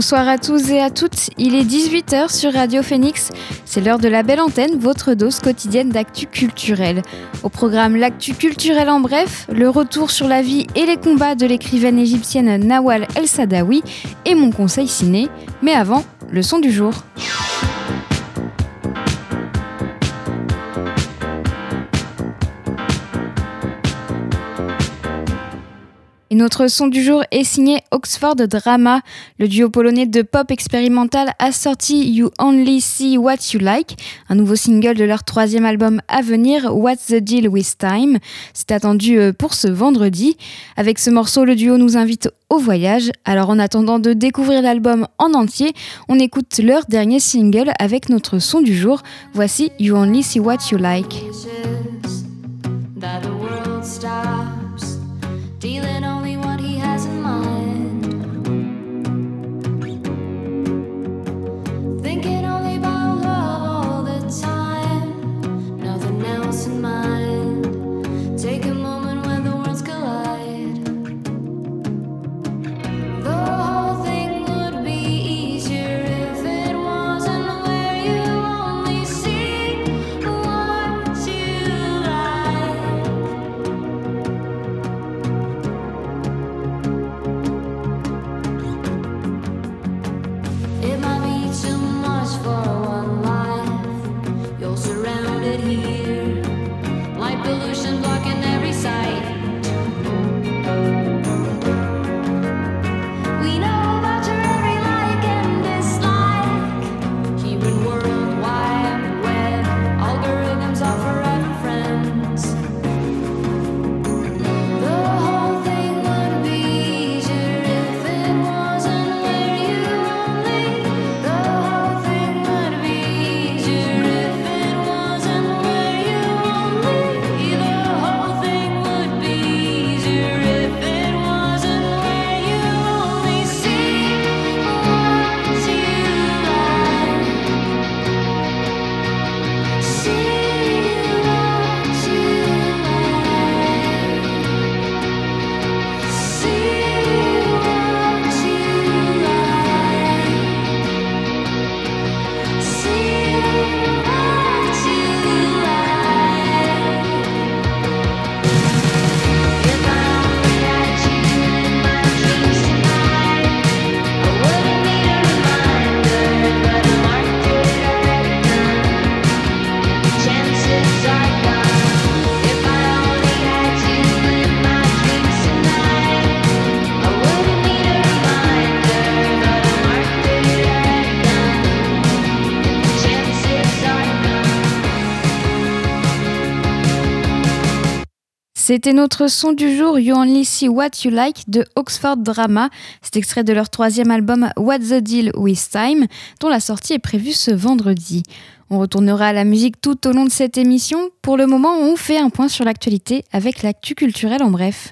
Bonsoir à tous et à toutes, il est 18h sur Radio Phoenix, c'est l'heure de la belle antenne, votre dose quotidienne d'actu culturel. Au programme L'actu culturel en bref, le retour sur la vie et les combats de l'écrivaine égyptienne Nawal El Sadawi et mon conseil ciné, mais avant, le son du jour. Notre son du jour est signé Oxford Drama. Le duo polonais de pop expérimental a sorti You Only See What You Like, un nouveau single de leur troisième album à venir, What's the Deal with Time. C'est attendu euh, pour ce vendredi. Avec ce morceau, le duo nous invite au voyage. Alors en attendant de découvrir l'album en entier, on écoute leur dernier single avec notre son du jour. Voici You Only See What You Like. C'était notre son du jour You Only See What You Like de Oxford Drama. C'est extrait de leur troisième album What's the Deal with Time, dont la sortie est prévue ce vendredi. On retournera à la musique tout au long de cette émission. Pour le moment, on fait un point sur l'actualité avec l'actu culturelle en bref.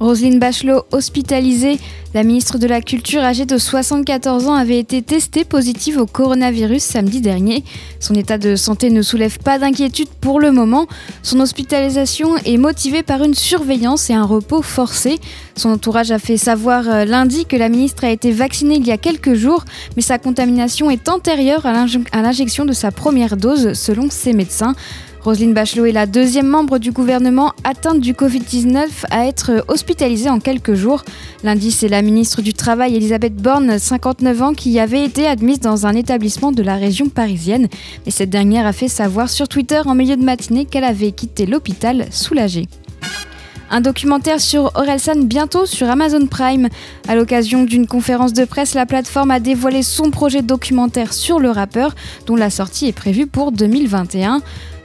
Roselyne Bachelot, hospitalisée, la ministre de la Culture âgée de 74 ans avait été testée positive au coronavirus samedi dernier. Son état de santé ne soulève pas d'inquiétude pour le moment. Son hospitalisation est motivée par une surveillance et un repos forcé. Son entourage a fait savoir euh, lundi que la ministre a été vaccinée il y a quelques jours, mais sa contamination est antérieure à l'injection de sa première dose, selon ses médecins. Roselyne Bachelot est la deuxième membre du gouvernement atteinte du Covid-19 à être hospitalisée en quelques jours. Lundi, c'est la ministre du Travail, Elisabeth Borne, 59 ans, qui avait été admise dans un établissement de la région parisienne. Et cette dernière a fait savoir sur Twitter en milieu de matinée qu'elle avait quitté l'hôpital soulagée. Un documentaire sur Orelsan bientôt sur Amazon Prime. À l'occasion d'une conférence de presse, la plateforme a dévoilé son projet documentaire sur le rappeur, dont la sortie est prévue pour 2021.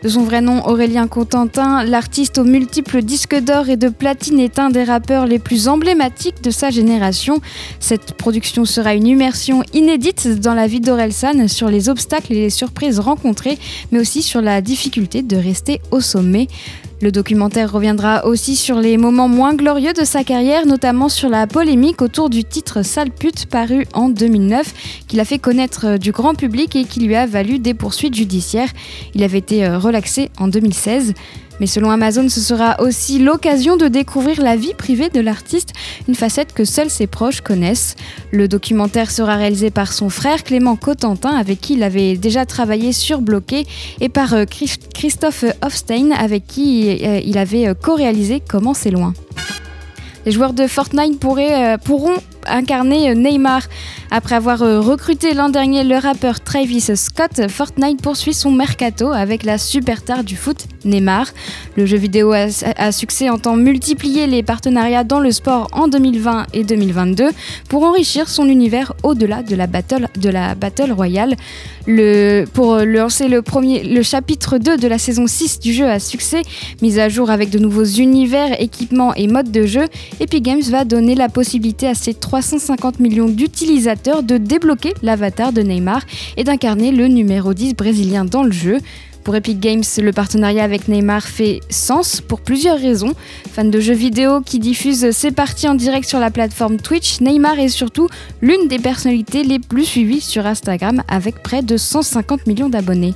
De son vrai nom, Aurélien Contentin, l'artiste aux multiples disques d'or et de platine est un des rappeurs les plus emblématiques de sa génération. Cette production sera une immersion inédite dans la vie d'Orelsan sur les obstacles et les surprises rencontrées, mais aussi sur la difficulté de rester au sommet. Le documentaire reviendra aussi sur les moments moins glorieux de sa carrière, notamment sur la polémique autour du titre Sale pute paru en 2009, qu'il a fait connaître du grand public et qui lui a valu des poursuites judiciaires. Il avait été euh, relaxé en 2016. Mais selon Amazon, ce sera aussi l'occasion de découvrir la vie privée de l'artiste, une facette que seuls ses proches connaissent. Le documentaire sera réalisé par son frère Clément Cotentin, avec qui il avait déjà travaillé sur Bloqué, et par euh, Christophe Hofstein, avec qui euh, il avait euh, co-réalisé Comment c'est loin. Les joueurs de Fortnite pourront incarner Neymar. Après avoir euh, recruté l'an dernier le rappeur Travis Scott, Fortnite poursuit son mercato avec la superstar du foot Neymar. Le jeu vidéo a, succès entend multiplier les partenariats dans le sport en 2020 et 2022 pour enrichir son univers au-delà de la battle, de la battle royale. Le, pour lancer le, premier, le chapitre 2 de la saison 6 du jeu à succès, mise à jour avec de nouveaux univers, équipements et modes de jeu, Epic Games va donner la possibilité à ses 350 millions d'utilisateurs de débloquer l'avatar de Neymar et d'incarner le numéro 10 brésilien dans le jeu. Pour Epic Games, le partenariat avec Neymar fait sens pour plusieurs raisons. Fan de jeux vidéo qui diffuse ses parties en direct sur la plateforme Twitch, Neymar est surtout l'une des personnalités les plus suivies sur Instagram avec près de 150 millions d'abonnés.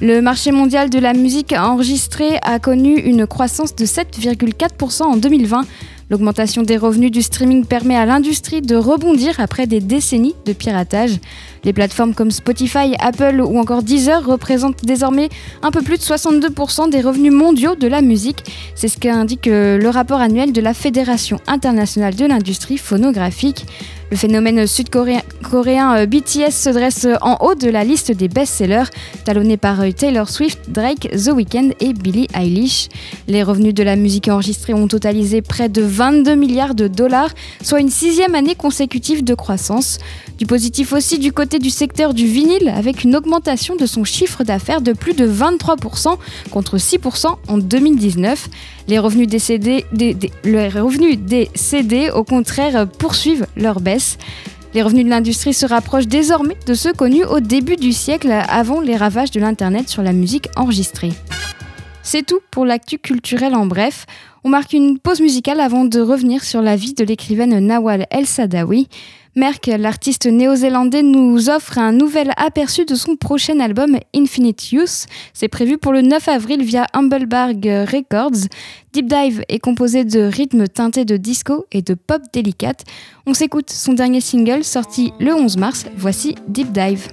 Le marché mondial de la musique enregistrée a connu une croissance de 7,4% en 2020 L'augmentation des revenus du streaming permet à l'industrie de rebondir après des décennies de piratage. Les plateformes comme Spotify, Apple ou encore Deezer représentent désormais un peu plus de 62% des revenus mondiaux de la musique. C'est ce qu'indique euh, le rapport annuel de la Fédération internationale de l'industrie phonographique. Le phénomène sud-coréen euh, BTS se dresse en haut de la liste des best-sellers, talonné par euh, Taylor Swift, Drake, The Weeknd et Billie Eilish. Les revenus de la musique enregistrée ont totalisé près de 22 milliards de dollars, soit une sixième année consécutive de croissance. Du positif aussi du côté du secteur du vinyle, avec une augmentation de son chiffre d'affaires de plus de 23% contre 6% en 2019. Les revenus des CD, au contraire, poursuivent leur baisse. Les revenus de l'industrie se rapprochent désormais de ceux connus au début du siècle avant les ravages de l'Internet sur la musique enregistrée. C'est tout pour l'actu culturel en bref. On marque une pause musicale avant de revenir sur la vie de l'écrivaine Nawal El Sadawi. Merck, l'artiste néo-zélandais, nous offre un nouvel aperçu de son prochain album Infinite Youth. C'est prévu pour le 9 avril via Humblebarg Records. Deep Dive est composé de rythmes teintés de disco et de pop délicate. On s'écoute son dernier single sorti le 11 mars. Voici Deep Dive.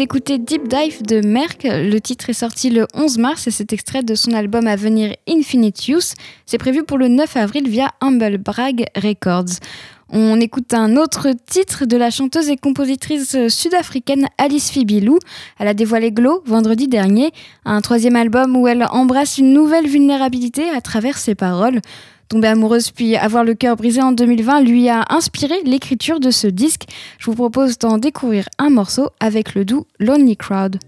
D'écouter Deep Dive de Merck. Le titre est sorti le 11 mars et c'est extrait de son album à venir Infinite Use. C'est prévu pour le 9 avril via Humble Brag Records. On écoute un autre titre de la chanteuse et compositrice sud-africaine Alice Fibilou. Elle a dévoilé Glow vendredi dernier, un troisième album où elle embrasse une nouvelle vulnérabilité à travers ses paroles. Tombée amoureuse puis avoir le cœur brisé en 2020 lui a inspiré l'écriture de ce disque. Je vous propose d'en découvrir un morceau avec le doux Lonely Crowd.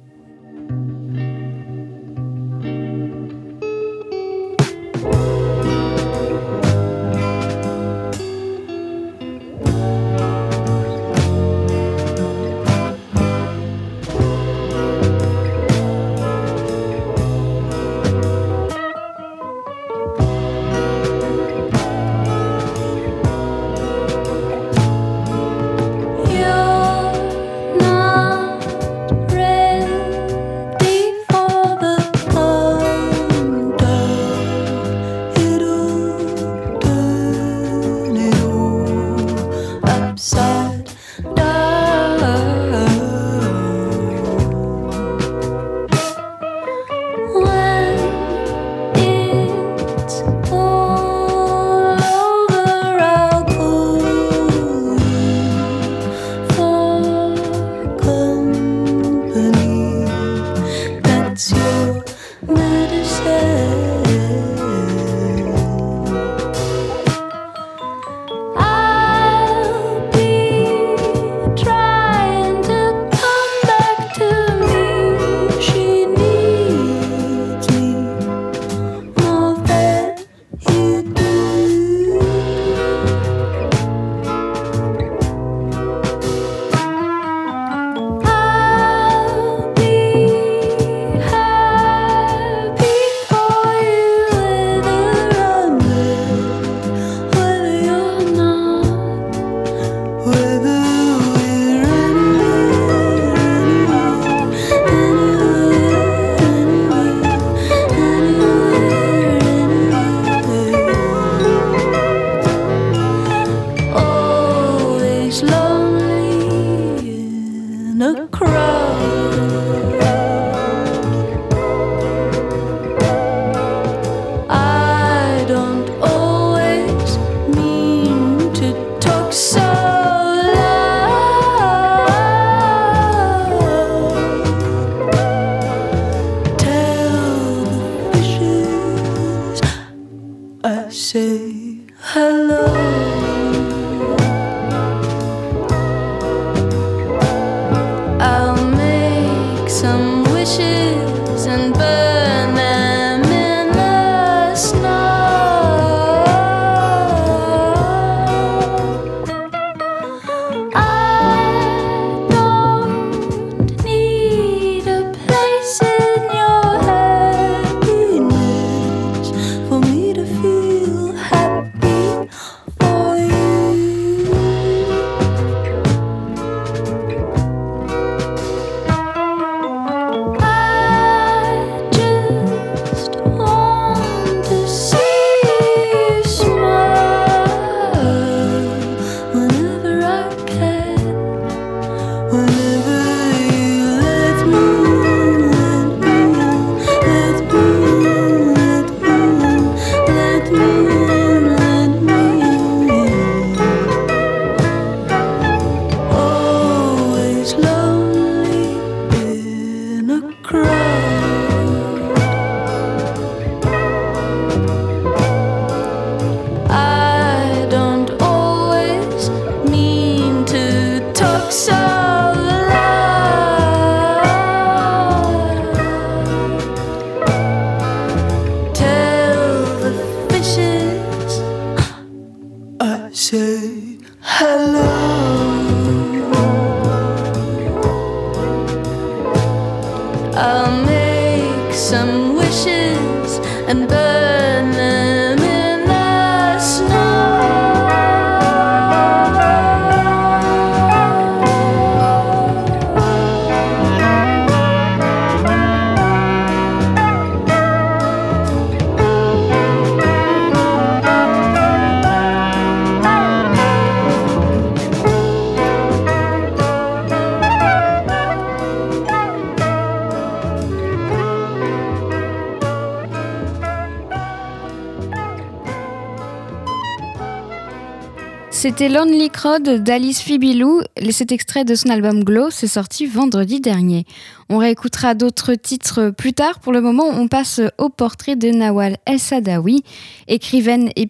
C'était Lonely Crowd d'Alice Fibilou. Cet extrait de son album Glow s'est sorti vendredi dernier. On réécoutera d'autres titres plus tard. Pour le moment, on passe au portrait de Nawal El Sadawi, écrivaine et,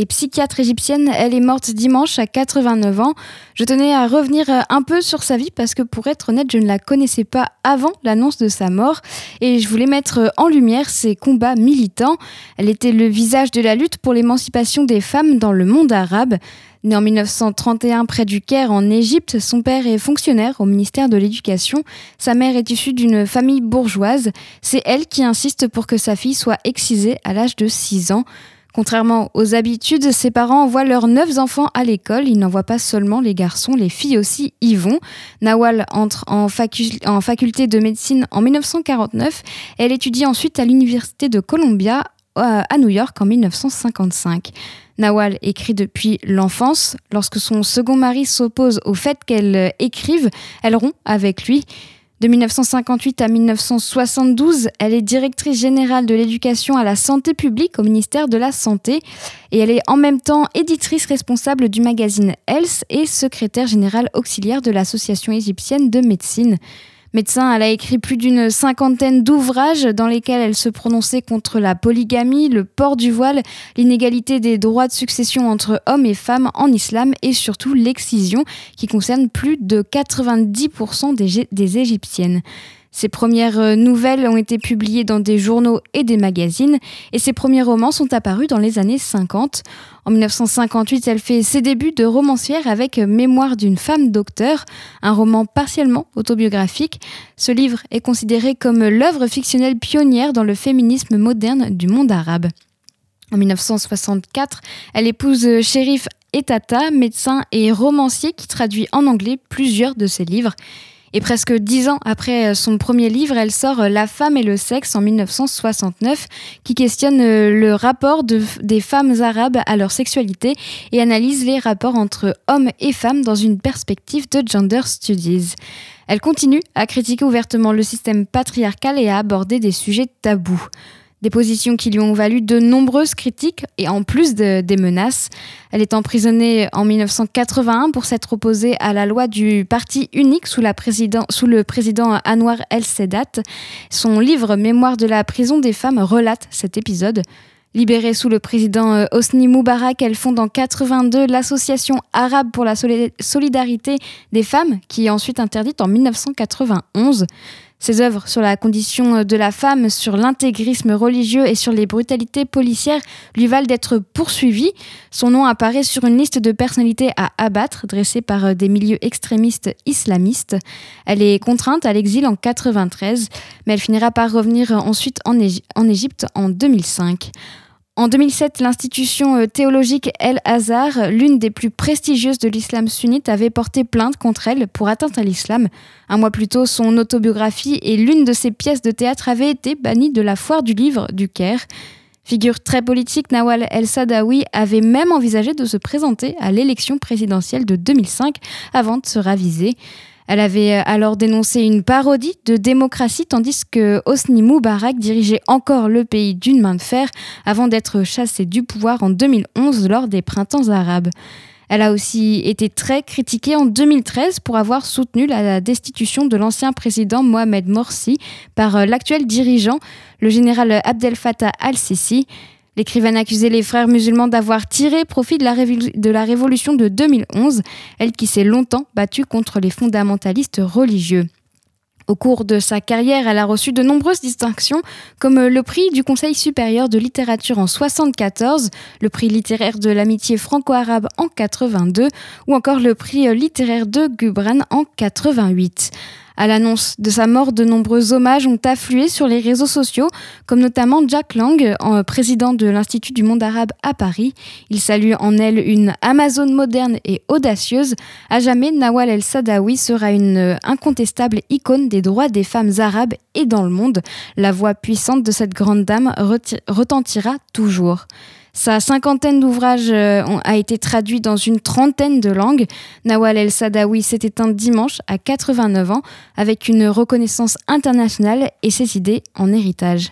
et, psychiatre égyptienne. Elle est morte dimanche à 89 ans. Je tenais à revenir un peu sur sa vie parce que pour être honnête, je ne la connaissais pas avant l'annonce de sa mort et je voulais mettre en lumière ses combats militants. Elle était le visage de la lutte pour l'émancipation des femmes dans le monde arabe. Né en 1931 près du Caire en Égypte, son père est fonctionnaire au ministère de l'Éducation. Sa mère est issue d'une famille bourgeoise. C'est elle qui insiste pour que sa fille soit excisée à l'âge de 6 ans. Contrairement aux habitudes, ses parents envoient leurs neuf enfants à l'école. Ils n'envoient pas seulement les garçons, les filles aussi y vont. Nawal entre en, en faculté de médecine en 1949. Elle étudie ensuite à l'université de Columbia euh, à New York en 1955. Nawal écrit depuis l'enfance. Lorsque son second mari s'oppose au fait qu'elle écrive, elle rompt avec lui. De 1958 à 1972, elle est directrice générale de l'éducation à la santé publique au ministère de la Santé et elle est en même temps éditrice responsable du magazine Health et secrétaire générale auxiliaire de l'Association égyptienne de médecine. Médecin, elle a écrit plus d'une cinquantaine d'ouvrages dans lesquels elle se prononçait contre la polygamie, le port du voile, l'inégalité des droits de succession entre hommes et femmes en islam et surtout l'excision qui concerne plus de 90% des, des Égyptiennes. Ses premières euh, nouvelles ont été publiées dans des journaux et des magazines, et ses premiers romans sont apparus dans les années 50. En 1958, elle fait ses débuts de romancière avec Mémoire d'une femme docteur, un roman partiellement autobiographique. Ce livre est considéré comme l'œuvre fictionnelle pionnière dans le féminisme moderne du monde arabe. En 1964, elle épouse Shérif Etata, médecin et romancier qui traduit en anglais plusieurs de ses livres. Et presque dix ans après son premier livre, elle sort La femme et le sexe en 1969, qui questionne euh, le rapport des femmes arabes à leur sexualité et analyse les rapports entre hommes et femmes dans une perspective de gender studies. Elle continue à critiquer ouvertement le système patriarcal et à aborder des sujets tabous. Des positions qui lui ont valu de nombreuses critiques et en plus des menaces. Elle est emprisonnée en 1981 pour s'être opposée à la loi du parti unique sous, le président Anwar el-Sedat. Son livre Mémoire de la prison des femmes relate cet épisode. Libérée sous le président euh, Hosni Moubarak, elle fonde en 82 l'association arabe pour la solidarité des femmes, qui est ensuite interdite en 1991. Ses œuvres sur la condition de la femme, sur l'intégrisme religieux et sur les brutalités policières lui valent d'être poursuivies. Son nom apparaît sur une liste de personnalités à abattre dressée par des milieux extrémistes islamistes. Elle est contrainte à l'exil en 93, mais elle finira par revenir ensuite en, Égypte en 2005. En 2007, l'institution euh, théologique El Azhar, l'une des plus prestigieuses de l'islam sunnite, avait porté plainte contre elle pour atteinte à l'islam. Un mois plus tôt, son autobiographie et l'une de ses pièces de théâtre avaient été bannies de la foire du livre du Caire. Figure très politique, Nawal El-Sadawi avait même envisagé de se présenter à l'élection présidentielle de 2005 avant de se raviser. Elle avait alors dénoncé une parodie de démocratie tandis que Hosni Moubarak dirigeait encore le pays d'une main de fer avant d'être chassé du pouvoir en 2011 lors des printemps arabes. Elle a aussi été très critiquée en 2013 pour avoir soutenu la destitution de l'ancien président Mohamed Morsi par euh, l'actuel dirigeant, le général Abdel Fattah al-Sisi. L'écrivaine accusait les frères musulmans d'avoir tiré profit de la, révolution de 2011, elle qui s'est longtemps battue contre les fondamentalistes religieux. Au cours de sa carrière, elle a reçu de nombreuses distinctions, comme le prix du Conseil supérieur de littérature en 1974, le prix littéraire de l'amitié franco-arabe en 82, ou encore le prix littéraire de Gubran en 88. À l'annonce de sa mort, de nombreux hommages ont afflué sur les réseaux sociaux, comme notamment Jack Lang, président de l'Institut du monde arabe à Paris. Il salue en elle une Amazone moderne et audacieuse. À jamais, Nawal El-Sadawi sera une incontestable icône des droits des femmes arabes et dans le monde. La voix puissante de cette grande dame retentira toujours. Sa cinquantaine d'ouvrages euh, a été traduit dans une trentaine de langues. Nawal El-Sadawi s'est éteint dimanche à 89 ans avec une reconnaissance internationale et ses idées en héritage.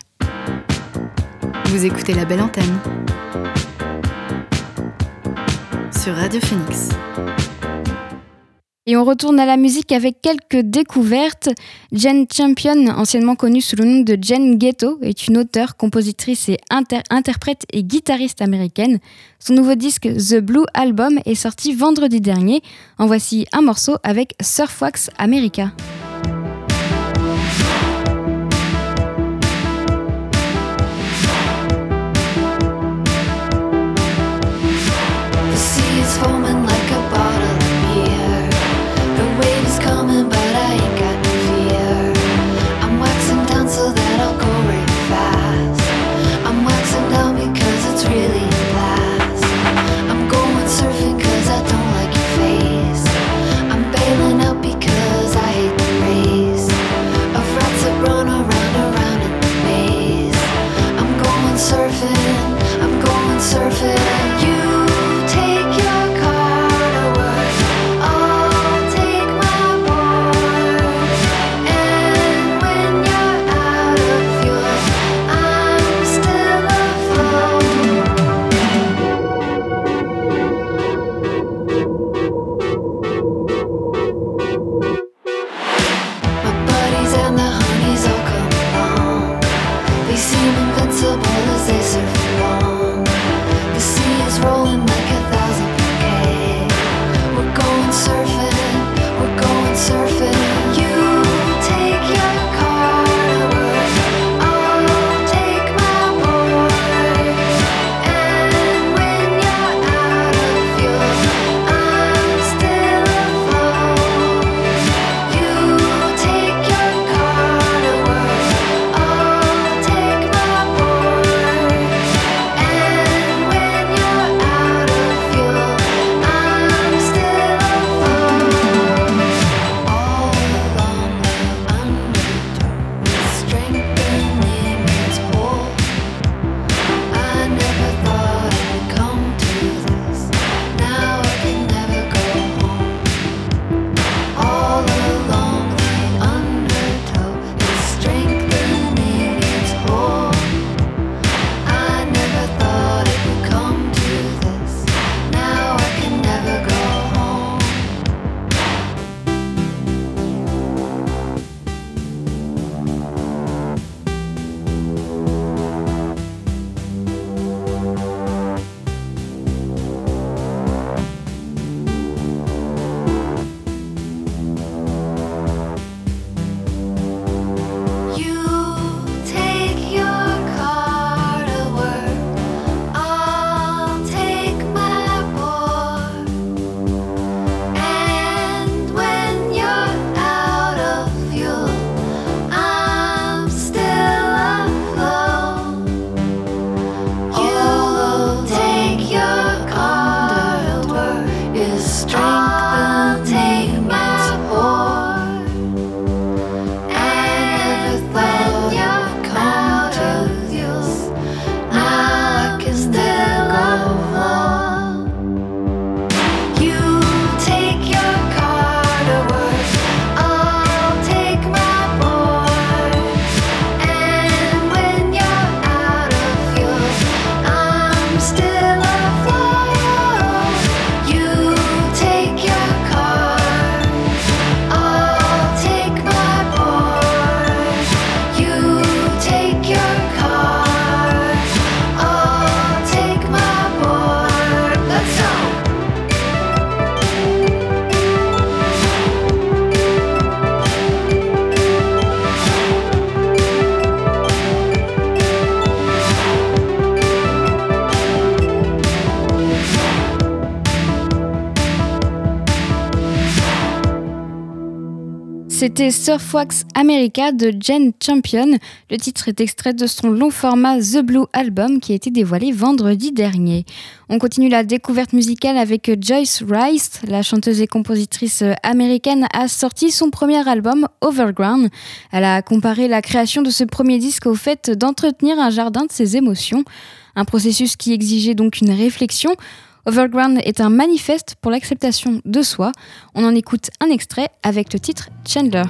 Vous écoutez la belle antenne sur Radio Phoenix. Et on retourne à la musique avec quelques découvertes. Jen Champion, anciennement connue sous le nom de Jen Ghetto, est une auteure, compositrice et interprète et guitariste américaine. Son nouveau disque The Blue Album est sorti vendredi dernier. En voici un morceau avec Surfwax America. C'était Surfwax America de Jen Champion. Le titre est extrait de son long format The Blue Album qui a été dévoilé vendredi dernier. On continue la découverte musicale avec Joyce Rice. La chanteuse et compositrice américaine a sorti son premier album Overground. Elle a comparé la création de ce premier disque au fait d'entretenir un jardin de ses émotions. Un processus qui exigeait donc une réflexion. Overground est un manifeste pour l'acceptation de soi. On en écoute un extrait avec le titre Chandler.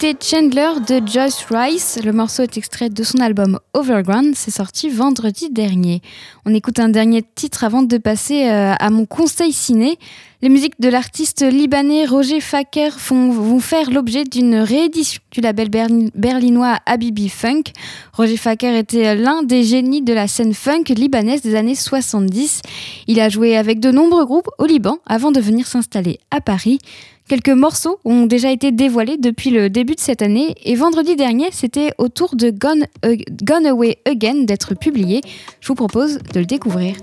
D'écouter Chandler de Joyce Rice. Le morceau est extrait de son album Overground. C'est sorti vendredi dernier. On écoute un dernier titre avant de passer euh, à mon conseil ciné. Les musiques de l'artiste libanais Roger Faker vont faire l'objet d'une réédition du label berlinois Habibi Funk. Roger Faker était l'un des génies de la scène funk libanaise des années 70. Il a joué avec de nombreux groupes au Liban avant de venir s'installer à Paris. Quelques morceaux ont déjà été dévoilés depuis le début de cette année et vendredi dernier, c'était au tour de Gone, Gone Away Again d'être publié. Je vous propose de le découvrir.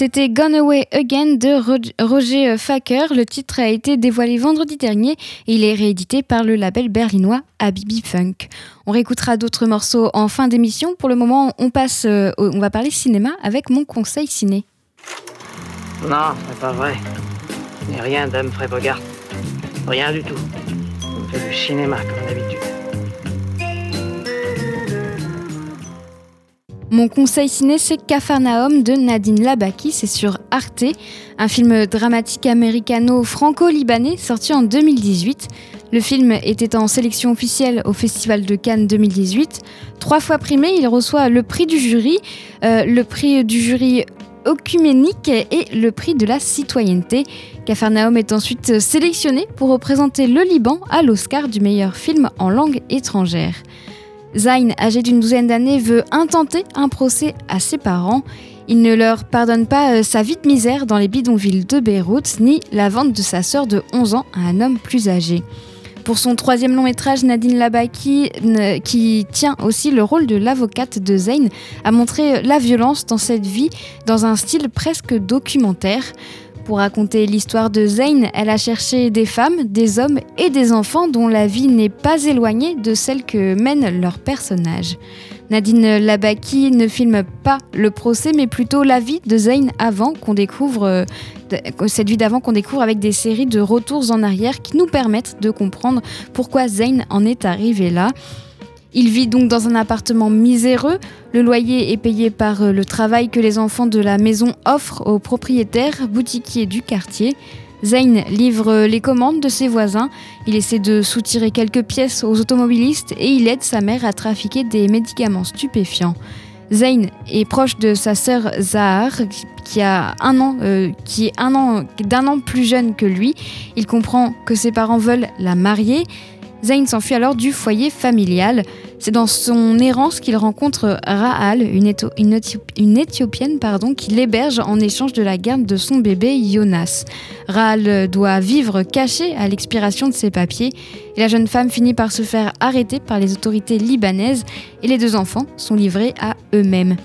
C'était Gone Away Again de Roger Facker. Le titre a été dévoilé vendredi dernier et il est réédité par le label berlinois Habibi Funk. On réécoutera d'autres morceaux en fin d'émission. Pour le moment, on passe, euh, on va parler cinéma avec mon conseil ciné. Non, c'est pas vrai. Ce n'est rien d'Humphrey Bogart. Rien du tout. On fait du cinéma comme d'habitude. Mon conseil ciné, c'est Cafarnaum de Nadine Labaki, c'est sur Arte, un film dramatique américano-franco-libanais sorti en 2018. Le film était en sélection officielle au Festival de Cannes 2018. Trois fois primé, il reçoit le prix du jury, euh, le prix du jury œcuménique et le prix de la citoyenneté. Cafarnaum est ensuite sélectionné pour représenter le Liban à l'Oscar du meilleur film en langue étrangère. Zayn, âgé d'une douzaine d'années, veut intenter un procès à ses parents. Il ne leur pardonne pas euh, sa vie de misère dans les bidonvilles de Beyrouth, ni la vente de sa sœur de 11 ans à un homme plus âgé. Pour son troisième long métrage, Nadine Labaki, qui tient aussi le rôle de l'avocate de Zayn, a montré la violence dans cette vie dans un style presque documentaire. Pour raconter l'histoire de Zayn, elle a cherché des femmes, des hommes et des enfants dont la vie n'est pas éloignée de celle que mènent leurs personnages. Nadine Labaki ne filme pas le procès, mais plutôt la vie de Zayn avant qu'on découvre euh, cette vie d'avant qu'on découvre avec des séries de retours en arrière qui nous permettent de comprendre pourquoi Zayn en est arrivé là. Il vit donc dans un appartement miséreux. Le loyer est payé par euh, le travail que les enfants de la maison offrent aux propriétaires boutiquiers du quartier. Zayn livre les commandes de ses voisins, il essaie de soutirer quelques pièces aux automobilistes et il aide sa mère à trafiquer des médicaments stupéfiants. Zayn est proche de sa sœur Zahar, qui a un an, euh, qui est an d'un an plus jeune que lui. Il comprend que ses parents veulent la marier. Zayn s'enfuit alors du foyer familial. C'est dans son errance qu'il rencontre Rahal, une, Éthiopienne pardon, qui l'héberge en échange de la garde de son bébé Jonas. Rahal doit vivre caché à l'expiration de ses papiers et la jeune femme finit par se faire arrêter par les autorités libanaises et les deux enfants sont livrés à eux-mêmes.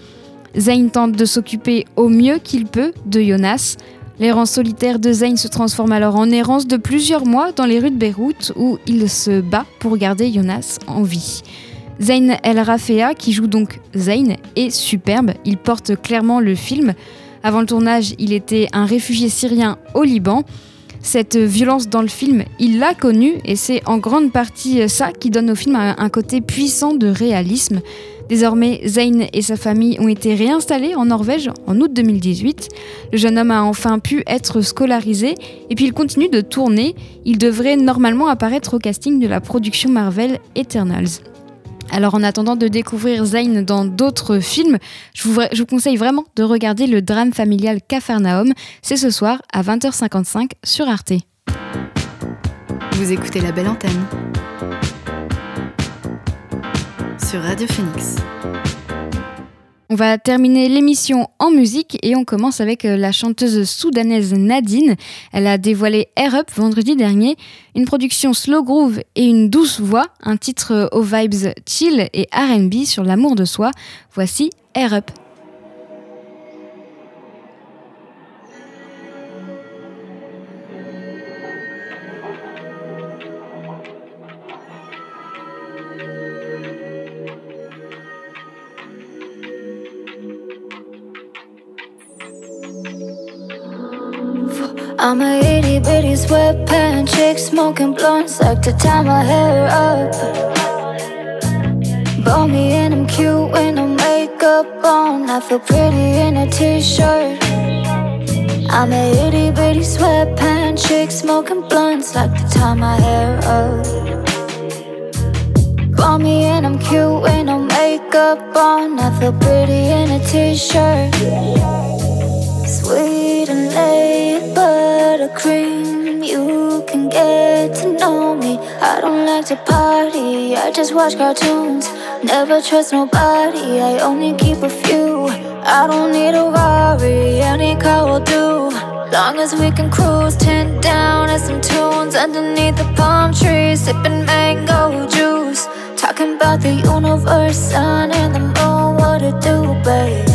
Zayn tente de s'occuper au mieux qu'il peut de Jonas. L'errance solitaire de Zayn se transforme alors en errance de plusieurs mois dans les rues de Beyrouth où il se bat pour garder Jonas en vie. Zayn El Rafea, qui joue donc Zayn, est superbe. Il porte clairement le film. Avant le tournage, il était un réfugié syrien au Liban. Cette violence dans le film, il l'a connue et c'est en grande partie ça qui donne au film un côté puissant de réalisme. Désormais, Zayn et sa famille ont été réinstallés en Norvège en août 2018. Le jeune homme a enfin pu être scolarisé et puis il continue de tourner. Il devrait normalement apparaître au casting de la production Marvel Eternals. Alors en attendant de découvrir Zayn dans d'autres films, je vous, conseille vraiment de regarder le drame familial Cafarnaum. C'est ce soir à 20h55 sur Arte. Vous écoutez la belle antenne Radio Phoenix. On va terminer l'émission en musique et on commence avec euh, la chanteuse soudanaise Nadine. Elle a dévoilé Air Up vendredi dernier, une production slow groove et une douce voix, un titre euh, aux vibes chill et RB sur l'amour de soi. Voici Air Up. I'm a itty bitty sweatpants chick smoking blunts, like to tie my hair up. Bought me and I'm cute with no makeup on. I feel pretty in a t-shirt. I'm a itty bitty sweatpants chick smoking blunts, like to tie my hair up. Bought me and I'm cute with no makeup on. I feel pretty in a t-shirt. Sweet buttercream. You can get to know me. I don't like to party, I just watch cartoons. Never trust nobody, I only keep a few. I don't need a Rari, any car will do. Long as we can cruise, tin down at some tunes underneath the palm trees, sipping mango juice. Talking about the universe, sun and the moon, what to do, babe?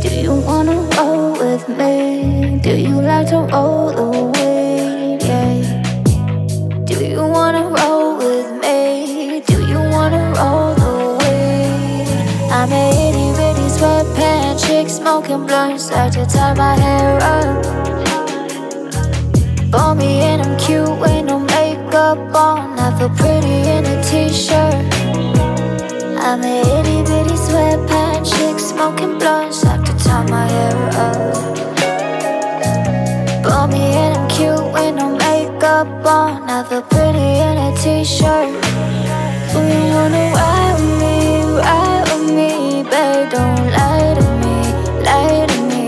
Do you wanna roll with me? Do you like to roll the weed? Yeah. Do you wanna roll with me? Do you wanna roll the weed? I'm a itty bitty sweatpants chick smoking blunts, like to tie my hair up. Bought me and I'm cute with no makeup on. I feel pretty in a t-shirt. I'm a itty bitty sweatpants chick smoking blunts, like my. Bought me I'm cute with no makeup on. I feel pretty in a t-shirt. You wanna ride with me, ride with me, babe? Don't lie to me, lie to me.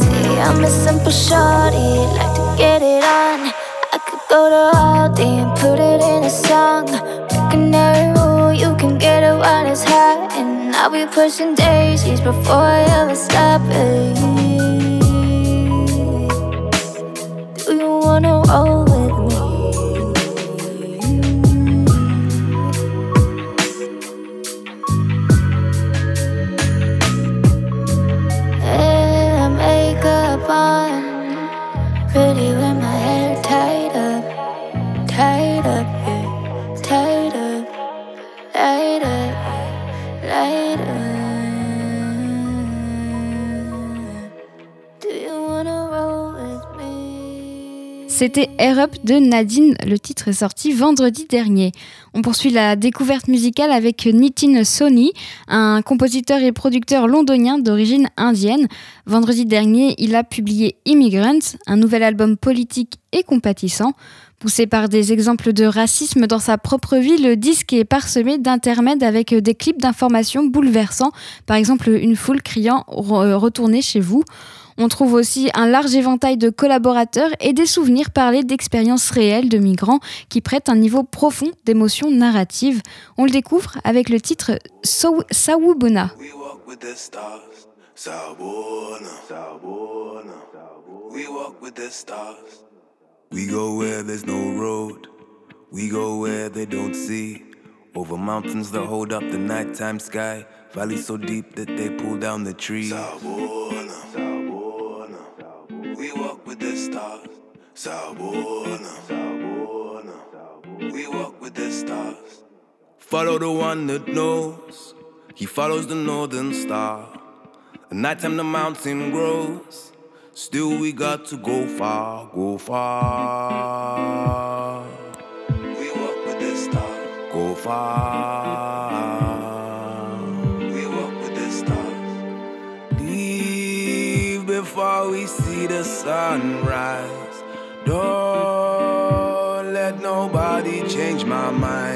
See, I'm a simple shorty, like to get it on. I could go to Aldi and put it in a song. Canary rule, you can get it while it's hot. And I'll be pushing daisies before I ever stop it. Do you wanna roll C'était Air Up de Nadine, le titre est sorti vendredi dernier. On poursuit la découverte musicale avec Nitin Soni, un compositeur et producteur londonien d'origine indienne. Vendredi dernier, il a publié Immigrants, un nouvel album politique et compatissant. Poussé par des exemples de racisme dans sa propre vie, le disque est parsemé d'intermèdes avec des clips d'informations bouleversants, par exemple une foule criant Re- Retournez chez vous. On trouve aussi un large éventail de collaborateurs et des souvenirs parlés d'expériences réelles de migrants qui prêtent un niveau profond d'émotion narrative. On le découvre avec le titre Saw- Sawubona. We go where there's no road. We go where they don't see. Over mountains that hold up the nighttime sky. Valleys so deep that they pull down the trees. Sabona. Sabona. Sabona. We walk with the stars. Follow the one that knows. He follows the northern star. At nighttime the mountain grows. Still we got to go far, go far. We walk with the stars. Go far. We walk with the stars. Leave before we see the sunrise. Don't let nobody change my mind.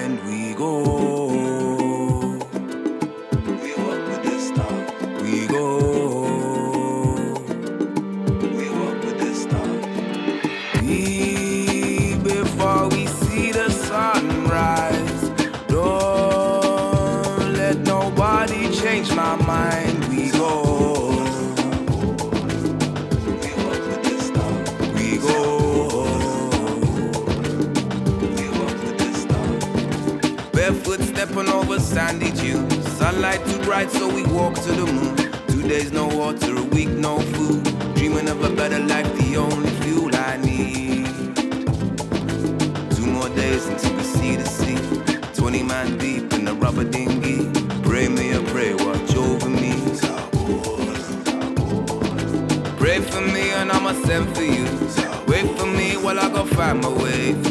Sandy dunes. Sunlight too bright, so we walk to the moon. Two days no water, a week no food. Dreaming of a better life, the only fuel I need. Two more days until we see the sea. 20 man deep in the rubber dinghy. Pray me a pray, watch over me. Pray for me and I'ma send for you. Wait for me while I go find my way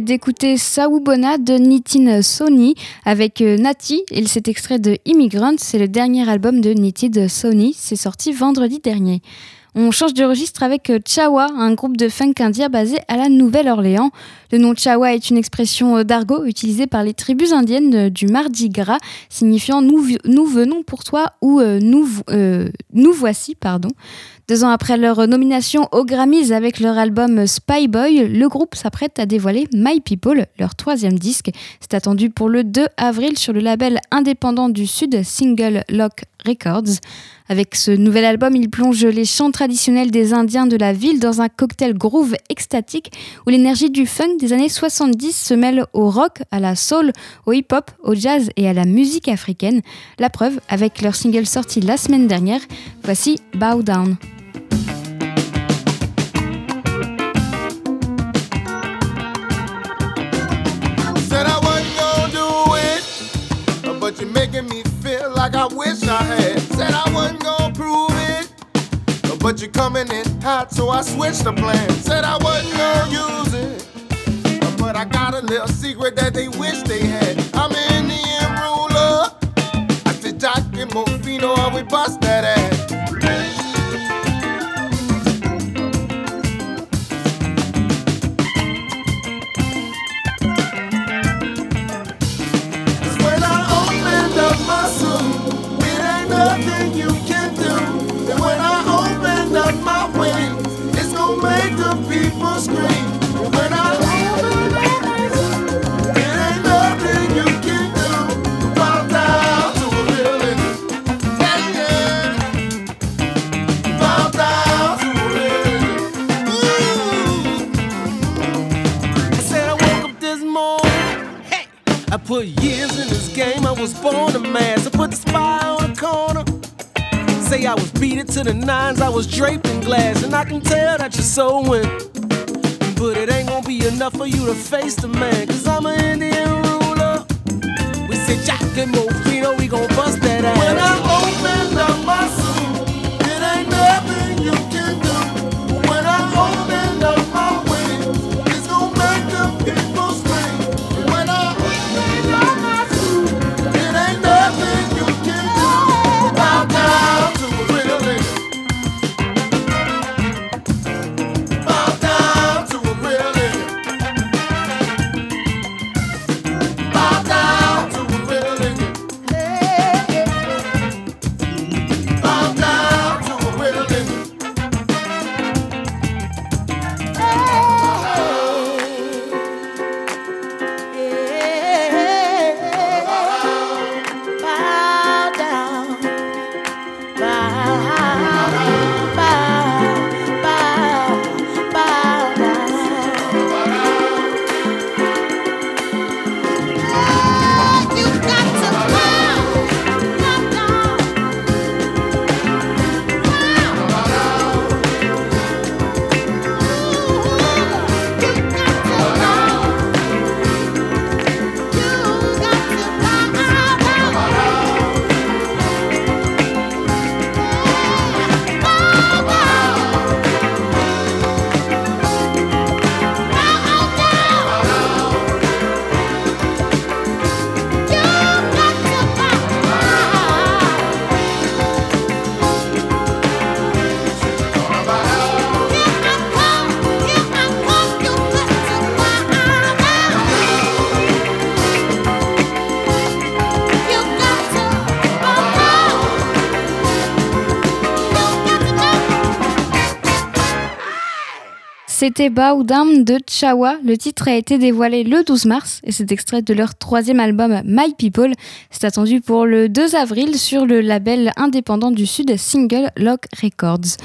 d'écouter Sawubona de Nitin Sony avec euh, Nati et cet extrait de Immigrant, c'est le dernier album de Nitin Sony, c'est sorti vendredi dernier. On change de registre avec euh, Chawa, un groupe de funk indien basé à la Nouvelle-Orléans. Le nom Chawa est une expression euh, d'argot utilisée par les tribus indiennes du Mardi Gras, signifiant nous, nous venons pour toi ou nous, nous voici. pardon. Deux ans après leur nomination aux Grammys avec leur album Spy Boy, le groupe s'apprête à dévoiler My People, leur troisième disque. C'est attendu pour le 2 avril sur le label indépendant du Sud, Single Lock Records. Avec ce nouvel album, ils plongent les chants traditionnels des Indiens de la ville dans un cocktail groove extatique où l'énergie du funk des années 70 se mêle au rock, à la soul, au hip-hop, au jazz et à la musique africaine. La preuve avec leur single sorti la semaine dernière. Voici Bow Down. Said I wasn't gonna do it, but you're making me feel like I wish I had. Said I wasn't gonna prove it, but you're coming in hot, so I switched the plan. Said I wasn't gonna use it, but I got a little secret that they wish they had. I'm an Indian ruler. I said Jock and Mofino, and we bust to the nines. I was draped in glass, and I can tell that you're so win. But it ain't gonna be enough for you to face the man. Cause I'm an Indian ruler. We said Jack and Mofino, we gon' bust that ass. When I opened C'était Down de Chawa. Le titre a été dévoilé le 12 mars et c'est extrait de leur troisième album My People. C'est attendu pour le 2 avril sur le label indépendant du Sud Single Lock Records.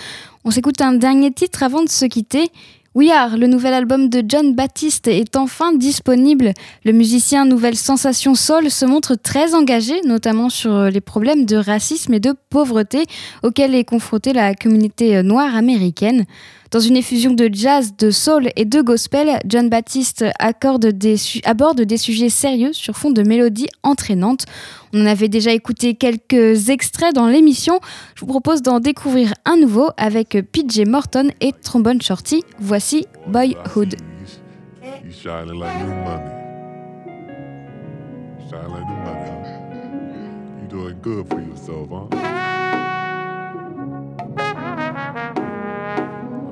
On s'écoute un dernier titre avant de se quitter. We Are, le nouvel album de John Baptiste, est enfin disponible. Le musicien Nouvelle Sensation Soul se montre très engagé, notamment sur les problèmes de racisme et de pauvreté auxquels est confrontée la communauté noire américaine. Dans une effusion de jazz, de soul et de gospel, John Baptiste aborde des sujets sérieux sur fond de mélodies entraînantes. On en avait déjà écouté quelques extraits dans l'émission. Je vous propose d'en découvrir un nouveau avec PJ Morton et Trombone Shorty. Voici Boyhood.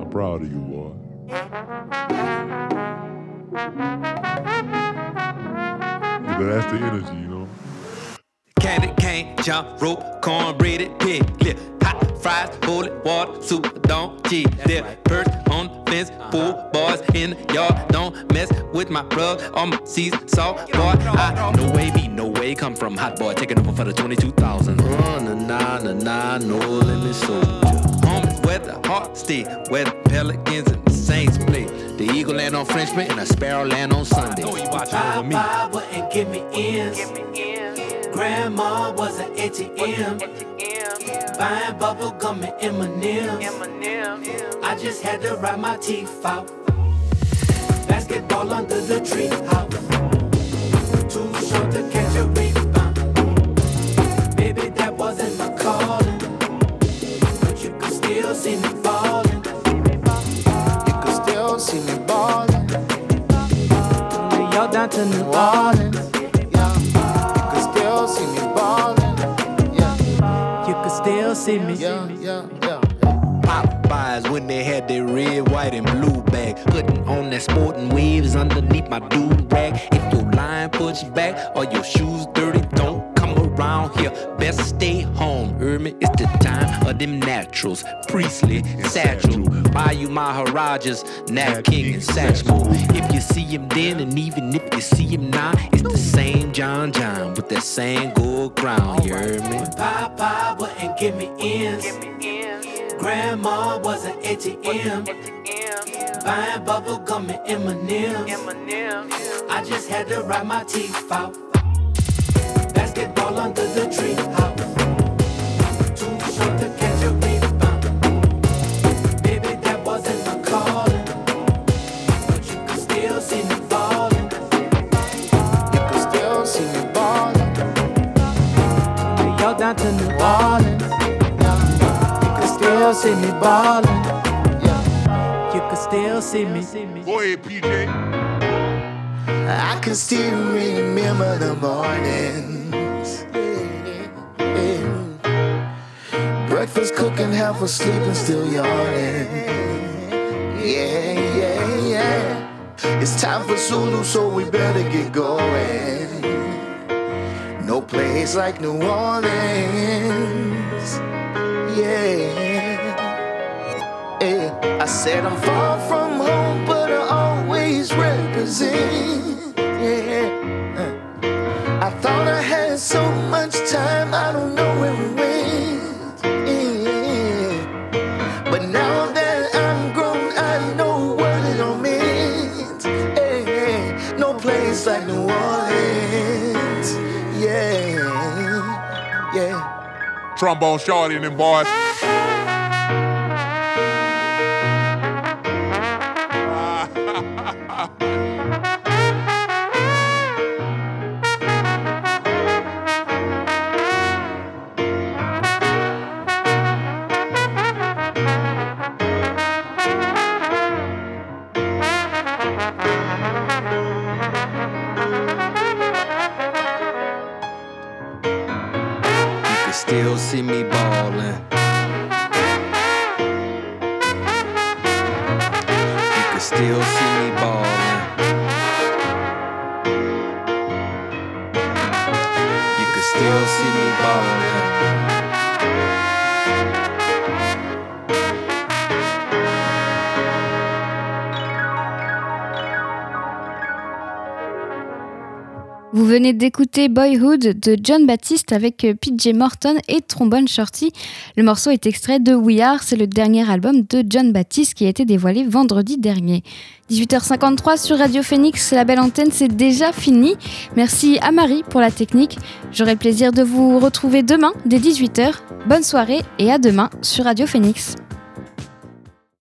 Proud of you, boy. But that's the energy, you know. Candy cane, jump rope, cornbread, pig lip, hot fries, holy water, super don't cheat. There, perch on the fence, pool boys in the yard. Don't mess with my rug or my seas salt boy. I no way be no way come from hot boy taking over for the 22,000. Uh, nah, nah, nah, nah, no limit soldier where the heart stay, where the pelicans and the saints play. The eagle land on Frenchman and a sparrow land on Sunday. know you watching over me. wouldn't give me ends. Grandma was an ATM. Buying bubble gum and M&M's. I just had to ride my teeth out. Basketball under the tree house. Still see me ballin'. You can still see me ballin'. New York down to New Orleans. Yeah. You can still see me ballin'. Yeah. You can still see me. Yeah, yeah, yeah. Popeyes when they had their red, white, and blue bag. Putting on that sporting waves underneath my dude rag. If your line push back or your shoes dirty, don't around here. Best stay home, Ermi. It's the time of them naturals. Priestley, Satchel, Bayou Maharajas, Nat King, and Satchmo. If you see him then, and even if you see him now, it's the same John John with that same gold crown. You heard me? Papa wouldn't give me ends. Grandma was an ATM. Buying bubble gum and M&M's. I just had to ride my teeth out basketball under the treehouse. Too short to catch a rebound. Baby, that wasn't my calling. But you can still see me falling. You can still see me York down to New Orleans. You can still see me balling. You can still see me. Go ahead, PJ. I can still remember the morning Breakfast cooking, half asleep and still yawning. Yeah, yeah, yeah. It's time for Zulu, so we better get going. No place like New Orleans. Yeah. yeah. I said I'm far from home, but I always represent. Trombone shorty and them boys. D'écouter Boyhood de John Baptiste avec euh, PJ Morton et Trombone Shorty. Le morceau est extrait de We Are, c'est le dernier album de John Baptiste qui a été dévoilé vendredi dernier. 18h53 sur Radio Phoenix, la belle antenne, c'est déjà fini. Merci à Marie pour la technique. J'aurai le plaisir de vous retrouver demain dès 18h. Bonne soirée et à demain sur Radio Phoenix.